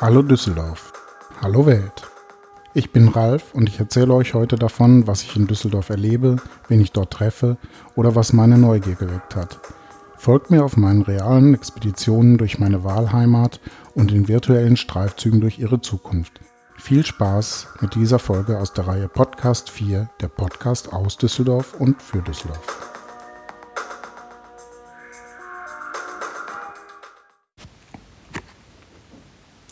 Hallo Düsseldorf. Hallo Welt. Ich bin Ralf und ich erzähle euch heute davon, was ich in Düsseldorf erlebe, wen ich dort treffe oder was meine Neugier geweckt hat. Folgt mir auf meinen realen Expeditionen durch meine Wahlheimat und in virtuellen Streifzügen durch ihre Zukunft. Viel Spaß mit dieser Folge aus der Reihe Podcast 4, der Podcast aus Düsseldorf und für Düsseldorf.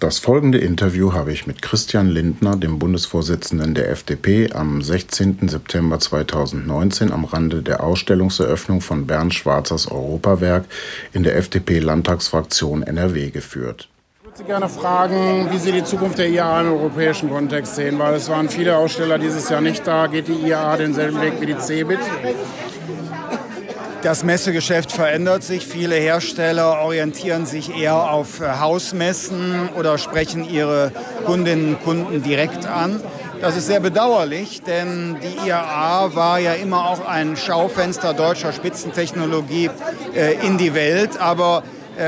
Das folgende Interview habe ich mit Christian Lindner, dem Bundesvorsitzenden der FDP, am 16. September 2019 am Rande der Ausstellungseröffnung von Bernd Schwarzers Europawerk in der FDP-Landtagsfraktion NRW geführt. Ich würde Sie gerne fragen, wie Sie die Zukunft der IAA im europäischen Kontext sehen, weil es waren viele Aussteller dieses Jahr nicht da. Geht die IAA denselben Weg wie die CeBIT? Das Messegeschäft verändert sich. Viele Hersteller orientieren sich eher auf äh, Hausmessen oder sprechen ihre Kundinnen und Kunden direkt an. Das ist sehr bedauerlich, denn die IAA war ja immer auch ein Schaufenster deutscher Spitzentechnologie äh, in die Welt. Aber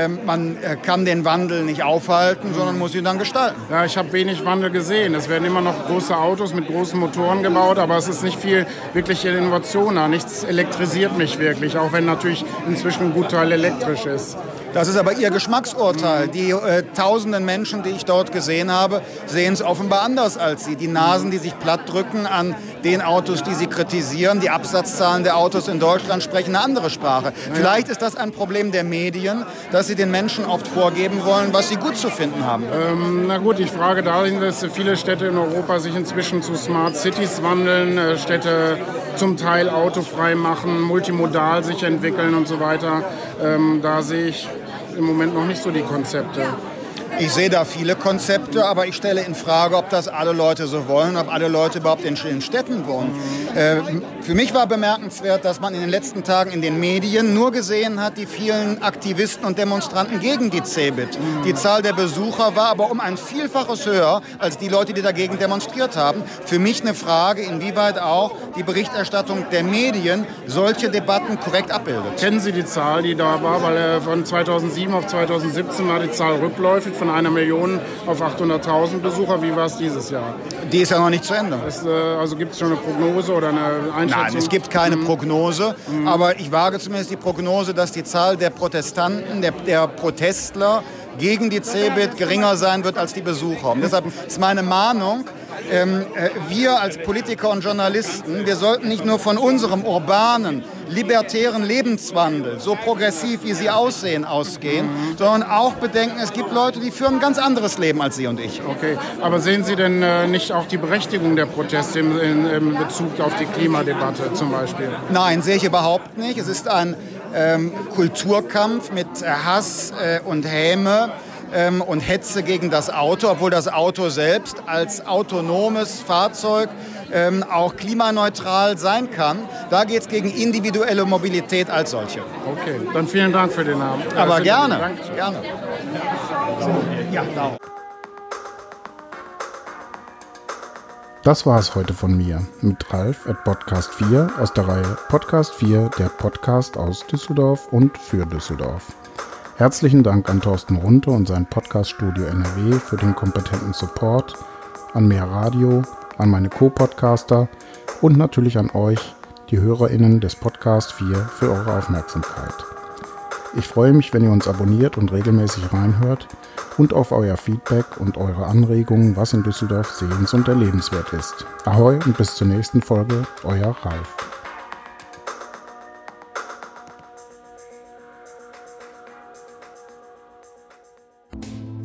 man äh, kann den Wandel nicht aufhalten, sondern muss ihn dann gestalten. Ja, ich habe wenig Wandel gesehen. Es werden immer noch große Autos mit großen Motoren gebaut, aber es ist nicht viel wirkliche Innovation da. Nichts elektrisiert mich wirklich, auch wenn natürlich inzwischen ein Gutteil elektrisch ist. Das ist aber Ihr Geschmacksurteil. Die äh, tausenden Menschen, die ich dort gesehen habe, sehen es offenbar anders als Sie. Die Nasen, die sich platt drücken an den Autos, die Sie kritisieren, die Absatzzahlen der Autos in Deutschland sprechen eine andere Sprache. Vielleicht ist das ein Problem der Medien, dass sie den Menschen oft vorgeben wollen, was sie gut zu finden haben. Ähm, na gut, ich frage dahin, dass viele Städte in Europa sich inzwischen zu Smart Cities wandeln, äh, Städte zum Teil autofrei machen, multimodal sich entwickeln und so weiter. Ähm, da sehe ich im Moment noch nicht so die Konzepte. Ich sehe da viele Konzepte, aber ich stelle in Frage, ob das alle Leute so wollen, ob alle Leute überhaupt in, in Städten wohnen. Äh, für mich war bemerkenswert, dass man in den letzten Tagen in den Medien nur gesehen hat, die vielen Aktivisten und Demonstranten gegen die CeBIT. Die Zahl der Besucher war aber um ein Vielfaches höher als die Leute, die dagegen demonstriert haben. Für mich eine Frage, inwieweit auch die Berichterstattung der Medien solche Debatten korrekt abbildet. Kennen Sie die Zahl, die da war? Weil äh, von 2007 auf 2017 war die Zahl rückläufig von einer Million auf 800.000 Besucher. Wie war es dieses Jahr? Die ist ja noch nicht zu Ende. Es, äh, also gibt es schon eine Prognose oder eine Einschätzung? Nein, es gibt keine mhm. Prognose. Mhm. Aber ich wage zumindest die Prognose, dass die Zahl der Protestanten, der, der Protestler gegen die CeBIT geringer sein wird als die Besucher. Und deshalb ist meine Mahnung, ähm, äh, wir als Politiker und Journalisten, wir sollten nicht nur von unserem urbanen, libertären Lebenswandel, so progressiv wie sie aussehen, ausgehen, mhm. sondern auch bedenken, es gibt Leute, die führen ein ganz anderes Leben als Sie und ich. Okay, aber sehen Sie denn äh, nicht auch die Berechtigung der Proteste im, in, in Bezug auf die Klimadebatte zum Beispiel? Nein, sehe ich überhaupt nicht. Es ist ein ähm, Kulturkampf mit Hass äh, und Häme ähm, und Hetze gegen das Auto, obwohl das Auto selbst als autonomes Fahrzeug ähm, auch klimaneutral sein kann. Da geht es gegen individuelle Mobilität als solche. Okay, dann vielen Dank für den Namen. Aber also, gerne, gerne. Ja. Das war es heute von mir mit Ralf at Podcast 4 aus der Reihe Podcast 4, der Podcast aus Düsseldorf und für Düsseldorf. Herzlichen Dank an Thorsten Runte und sein Podcaststudio NRW für den kompetenten Support, an Mehr Radio, an meine Co-Podcaster und natürlich an euch, die HörerInnen des Podcast 4, für eure Aufmerksamkeit. Ich freue mich, wenn ihr uns abonniert und regelmäßig reinhört und auf euer Feedback und eure Anregungen, was in Düsseldorf sehens- und erlebenswert ist. Ahoi und bis zur nächsten Folge, euer Ralf.